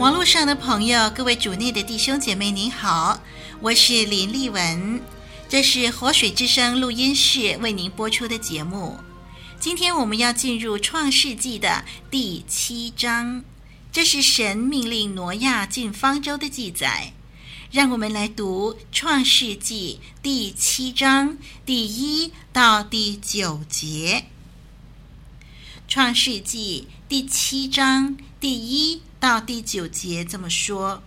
网络上的朋友，各位主内的弟兄姐妹，您好，我是林丽文，这是活水之声录音室为您播出的节目。今天我们要进入创世纪的第七章，这是神命令挪亚进方舟的记载。让我们来读创世纪第七章第一到第九节。创世纪第七章第一到第九节这么说：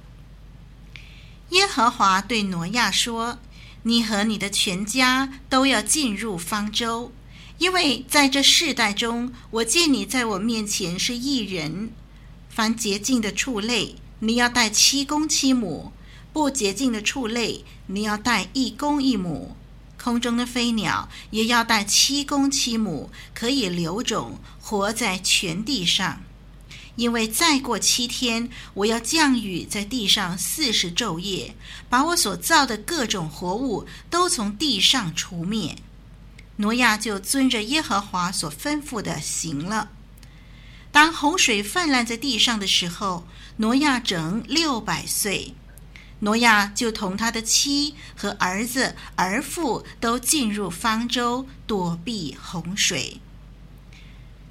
耶和华对挪亚说：“你和你的全家都要进入方舟。”因为在这世代中，我见你在我面前是一人。凡洁净的畜类，你要带七公七母；不洁净的畜类，你要带一公一母。空中的飞鸟也要带七公七母，可以留种，活在全地上。因为再过七天，我要降雨在地上四十昼夜，把我所造的各种活物都从地上除灭。挪亚就遵着耶和华所吩咐的行了。当洪水泛滥在地上的时候，挪亚整六百岁。挪亚就同他的妻和儿子儿妇都进入方舟，躲避洪水。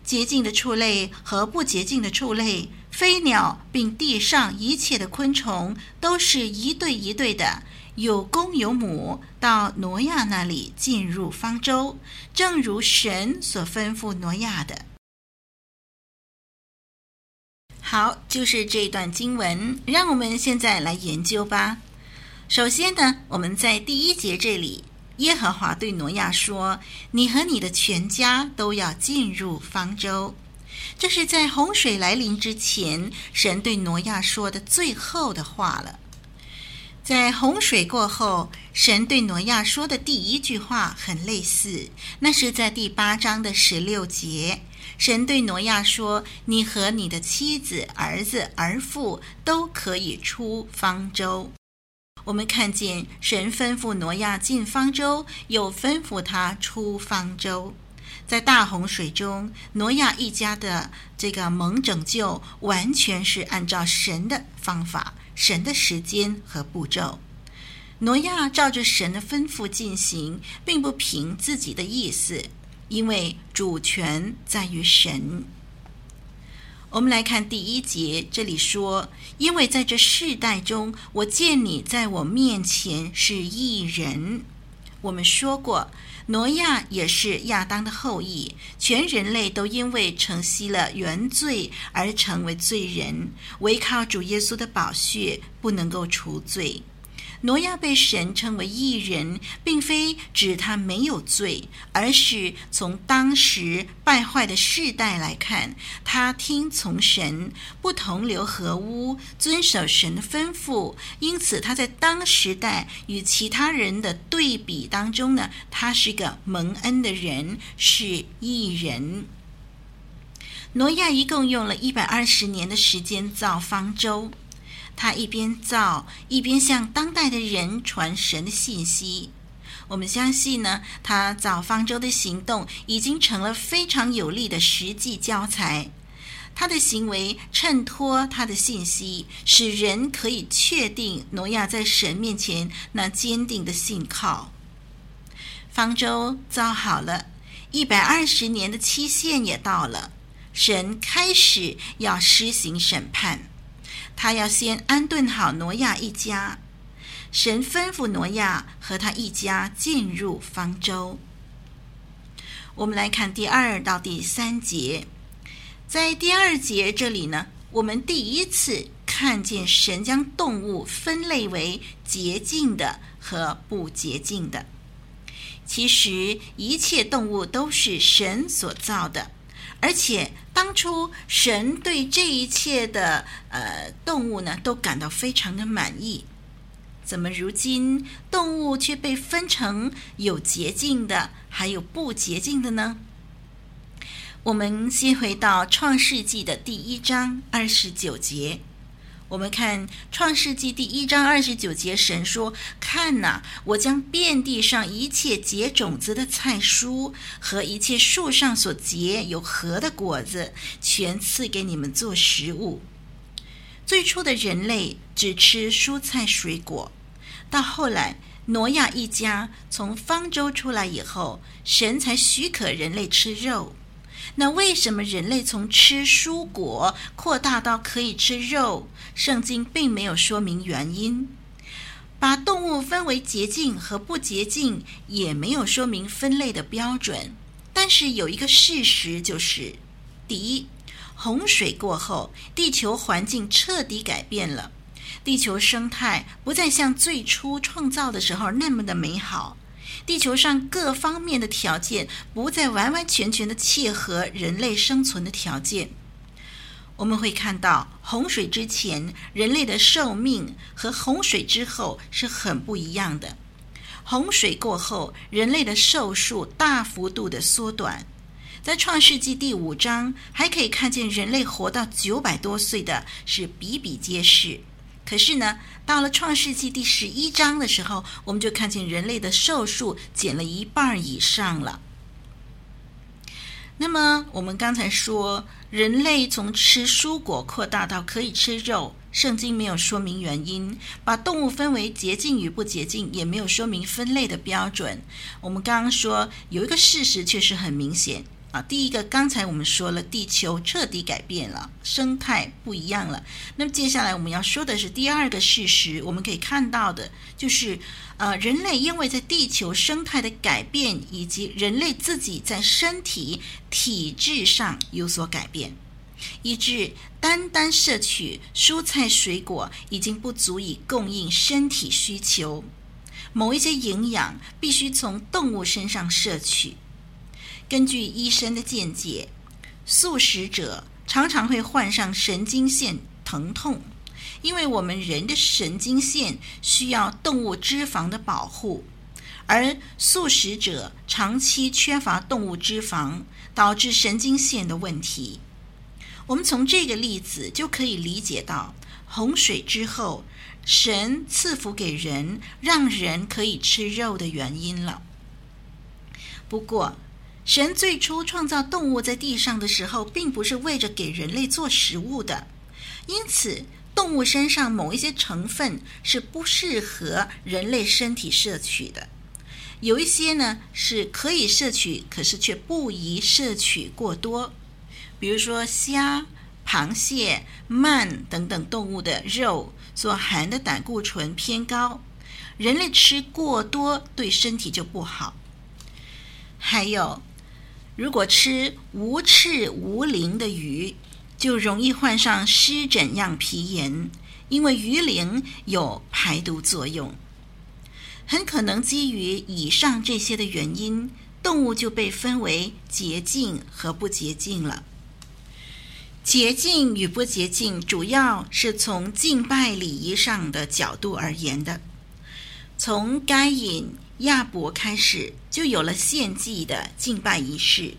洁净的畜类和不洁净的畜类、飞鸟，并地上一切的昆虫，都是一对一对的。有公有母，到挪亚那里进入方舟，正如神所吩咐挪亚的。好，就是这段经文，让我们现在来研究吧。首先呢，我们在第一节这里，耶和华对挪亚说：“你和你的全家都要进入方舟。”这是在洪水来临之前，神对挪亚说的最后的话了。在洪水过后，神对挪亚说的第一句话很类似，那是在第八章的十六节。神对挪亚说：“你和你的妻子、儿子、儿妇都可以出方舟。”我们看见神吩咐挪亚进方舟，又吩咐他出方舟。在大洪水中，挪亚一家的这个蒙拯救，完全是按照神的方法。神的时间和步骤，挪亚照着神的吩咐进行，并不凭自己的意思，因为主权在于神。我们来看第一节，这里说：“因为在这世代中，我见你在我面前是义人。”我们说过，挪亚也是亚当的后裔，全人类都因为承袭了原罪而成为罪人，唯靠主耶稣的宝血不能够除罪。挪亚被神称为义人，并非指他没有罪，而是从当时败坏的世代来看，他听从神，不同流合污，遵守神的吩咐，因此他在当时代与其他人的对比当中呢，他是个蒙恩的人，是义人。挪亚一共用了一百二十年的时间造方舟。他一边造，一边向当代的人传神的信息。我们相信呢，他造方舟的行动已经成了非常有力的实际教材。他的行为衬托他的信息，使人可以确定挪亚在神面前那坚定的信靠。方舟造好了，一百二十年的期限也到了，神开始要施行审判。他要先安顿好挪亚一家，神吩咐挪亚和他一家进入方舟。我们来看第二到第三节，在第二节这里呢，我们第一次看见神将动物分类为洁净的和不洁净的。其实一切动物都是神所造的，而且当初神对这一切的呃动物呢，都感到非常的满意。怎么如今动物却被分成有洁净的，还有不洁净的呢？我们先回到创世纪的第一章二十九节。我们看《创世纪》第一章二十九节，神说：“看哪，我将遍地上一切结种子的菜蔬和一切树上所结有核的果子，全赐给你们做食物。”最初的人类只吃蔬菜水果，到后来挪亚一家从方舟出来以后，神才许可人类吃肉。那为什么人类从吃蔬果扩大到可以吃肉？圣经并没有说明原因。把动物分为洁净和不洁净，也没有说明分类的标准。但是有一个事实就是：第一，洪水过后，地球环境彻底改变了，地球生态不再像最初创造的时候那么的美好。地球上各方面的条件不再完完全全的契合人类生存的条件。我们会看到，洪水之前人类的寿命和洪水之后是很不一样的。洪水过后，人类的寿数大幅度的缩短。在创世纪第五章，还可以看见人类活到九百多岁的是比比皆是。可是呢，到了创世纪第十一章的时候，我们就看见人类的寿数减了一半以上了。那么我们刚才说，人类从吃蔬果扩大到可以吃肉，圣经没有说明原因；把动物分为洁净与不洁净，也没有说明分类的标准。我们刚刚说有一个事实确实很明显。啊，第一个，刚才我们说了，地球彻底改变了，生态不一样了。那么接下来我们要说的是第二个事实，我们可以看到的就是，呃，人类因为在地球生态的改变，以及人类自己在身体体质上有所改变，以致单单摄取蔬菜水果已经不足以供应身体需求，某一些营养必须从动物身上摄取。根据医生的见解，素食者常常会患上神经线疼痛，因为我们人的神经线需要动物脂肪的保护，而素食者长期缺乏动物脂肪，导致神经线的问题。我们从这个例子就可以理解到，洪水之后，神赐福给人，让人可以吃肉的原因了。不过，神最初创造动物在地上的时候，并不是为着给人类做食物的，因此动物身上某一些成分是不适合人类身体摄取的，有一些呢是可以摄取，可是却不宜摄取过多，比如说虾、螃蟹、鳗等等动物的肉所含的胆固醇偏高，人类吃过多对身体就不好，还有。如果吃无翅无鳞的鱼，就容易患上湿疹样皮炎，因为鱼鳞有排毒作用。很可能基于以上这些的原因，动物就被分为洁净和不洁净了。洁净与不洁净，主要是从敬拜礼仪上的角度而言的。从该隐。亚伯开始就有了献祭的敬拜仪式，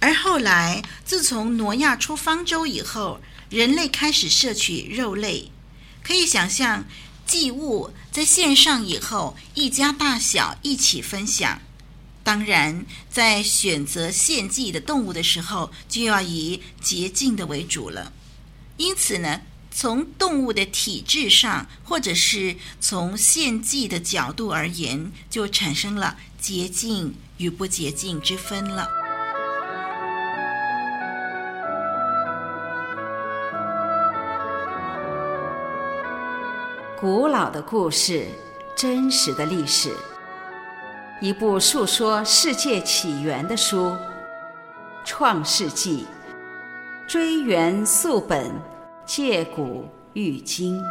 而后来自从挪亚出方舟以后，人类开始摄取肉类。可以想象，祭物在献上以后，一家大小一起分享。当然，在选择献祭的动物的时候，就要以洁净的为主了。因此呢，从动物的体质上，或者是从献祭的角度而言，就产生了洁净与不洁净之分了。古老的故事，真实的历史，一部述说世界起源的书，《创世纪》，追源溯本。借古喻今，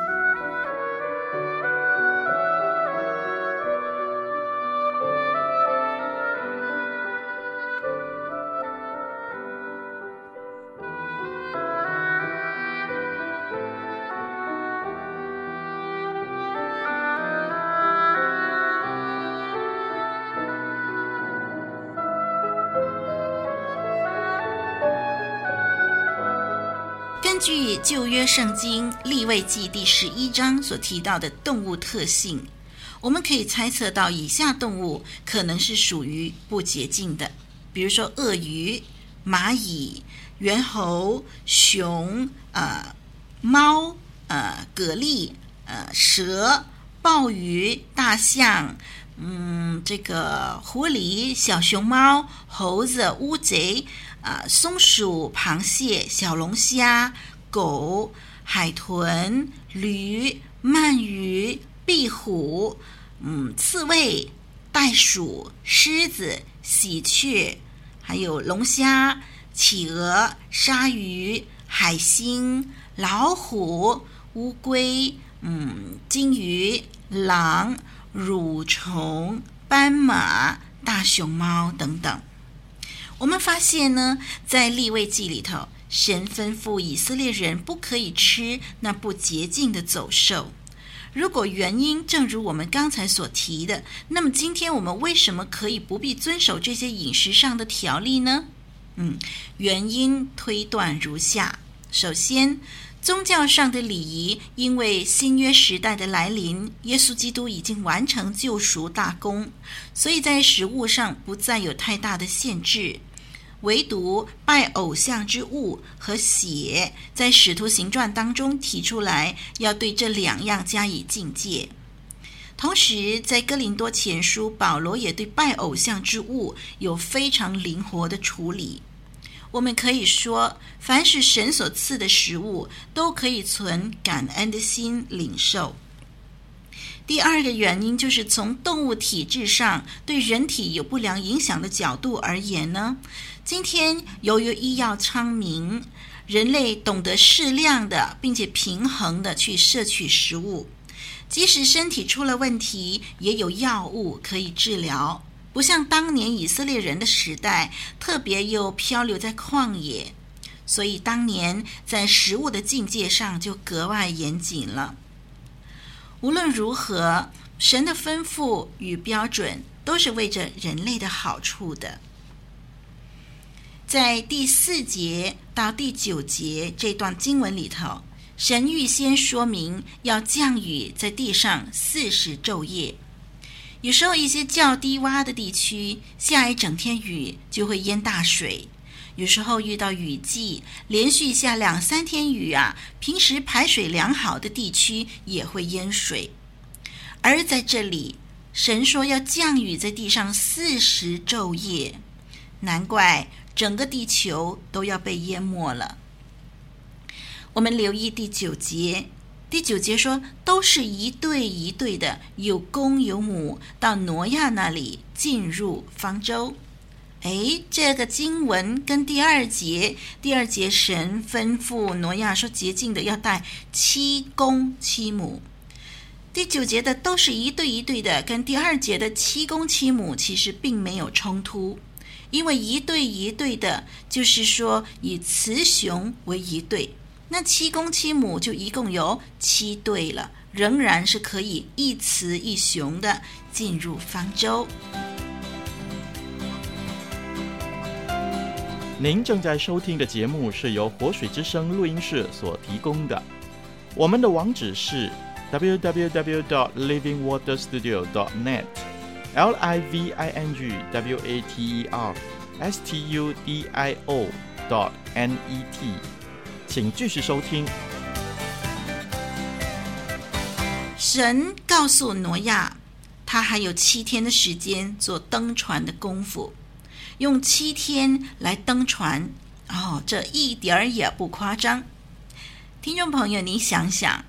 根据旧约圣经利未记第十一章所提到的动物特性，我们可以猜测到以下动物可能是属于不洁净的，比如说鳄鱼、蚂蚁、猿猴、熊、呃、猫、呃、蛤蜊、呃、蛇、鲍鱼、大象。嗯，这个狐狸、小熊猫、猴子、乌贼、呃，松鼠、螃蟹、小龙虾、狗、海豚、驴、鳗鱼、壁虎、嗯，刺猬、袋鼠、狮子、喜鹊，还有龙虾、企鹅、鲨鱼、海星、老虎、乌龟、嗯，金鱼、狼。蠕虫、斑马、大熊猫等等，我们发现呢，在利位记里头，神吩咐以色列人不可以吃那不洁净的走兽。如果原因正如我们刚才所提的，那么今天我们为什么可以不必遵守这些饮食上的条例呢？嗯，原因推断如下：首先，宗教上的礼仪，因为新约时代的来临，耶稣基督已经完成救赎大功，所以在食物上不再有太大的限制。唯独拜偶像之物和血，在使徒行传当中提出来，要对这两样加以禁戒。同时，在哥林多前书，保罗也对拜偶像之物有非常灵活的处理。我们可以说，凡是神所赐的食物，都可以存感恩的心领受。第二个原因就是从动物体质上对人体有不良影响的角度而言呢，今天由于医药昌明，人类懂得适量的并且平衡的去摄取食物，即使身体出了问题，也有药物可以治疗。不像当年以色列人的时代，特别又漂流在旷野，所以当年在食物的境界上就格外严谨了。无论如何，神的吩咐与标准都是为着人类的好处的。在第四节到第九节这段经文里头，神预先说明要降雨在地上四十昼夜。有时候，一些较低洼的地区下一整天雨就会淹大水；有时候遇到雨季，连续下两三天雨啊，平时排水良好的地区也会淹水。而在这里，神说要降雨在地上四十昼夜，难怪整个地球都要被淹没了。我们留意第九节。第九节说，都是一对一对的，有公有母，到挪亚那里进入方舟。哎，这个经文跟第二节，第二节神吩咐挪亚说洁净的要带七公七母。第九节的都是一对一对的，跟第二节的七公七母其实并没有冲突，因为一对一对的，就是说以雌雄为一对。那七公七母就一共有七对了，仍然是可以一雌一雄的进入方舟。您正在收听的节目是由活水之声录音室所提供的，我们的网址是 www.livingwaterstudio.net，l i v i n g w a t e r s t u d i o dot n e t。请继续收听。神告诉挪亚，他还有七天的时间做登船的功夫，用七天来登船。哦，这一点儿也不夸张。听众朋友，您想想，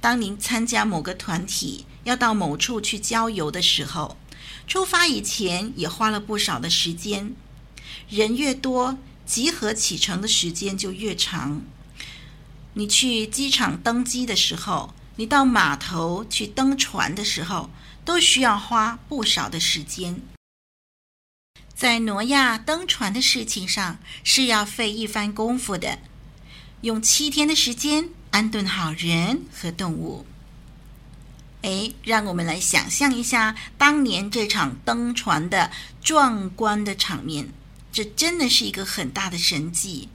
当您参加某个团体，要到某处去郊游的时候，出发以前也花了不少的时间。人越多，集合启程的时间就越长。你去机场登机的时候，你到码头去登船的时候，都需要花不少的时间。在挪亚登船的事情上，是要费一番功夫的，用七天的时间安顿好人和动物。哎，让我们来想象一下当年这场登船的壮观的场面，这真的是一个很大的神迹。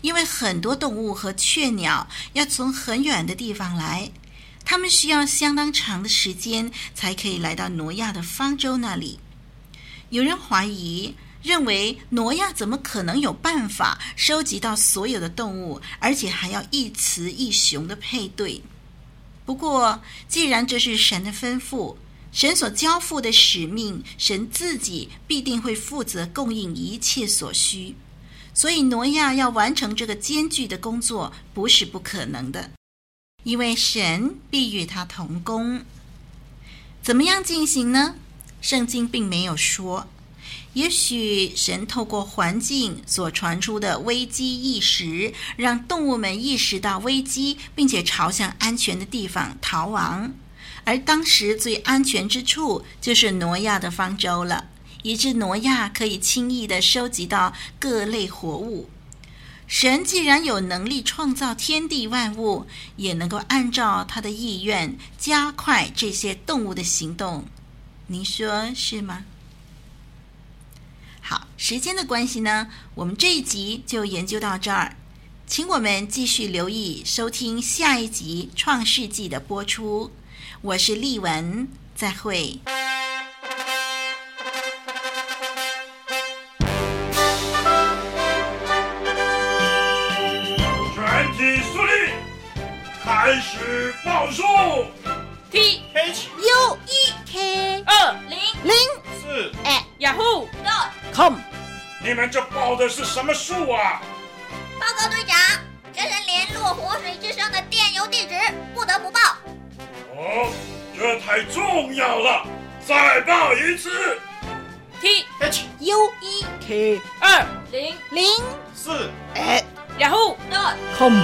因为很多动物和雀鸟要从很远的地方来，它们需要相当长的时间才可以来到挪亚的方舟那里。有人怀疑，认为挪亚怎么可能有办法收集到所有的动物，而且还要一雌一雄的配对？不过，既然这是神的吩咐，神所交付的使命，神自己必定会负责供应一切所需，所以挪亚要完成这个艰巨的工作，不是不可能的，因为神必与他同工。怎么样进行呢？圣经并没有说。也许神透过环境所传出的危机意识，让动物们意识到危机，并且朝向安全的地方逃亡。而当时最安全之处就是挪亚的方舟了，以致挪亚可以轻易地收集到各类活物。神既然有能力创造天地万物，也能够按照他的意愿加快这些动物的行动。您说是吗？好，时间的关系呢，我们这一集就研究到这儿，请我们继续留意收听下一集《创世纪》的播出。我是丽文，再会。雅虎 com。你们这报的是什么数啊？报告队长，这是联络活水之声的电邮地址，不得不报。哦，这太重要了，再报一次。T H U E K 二零零四雅虎 com。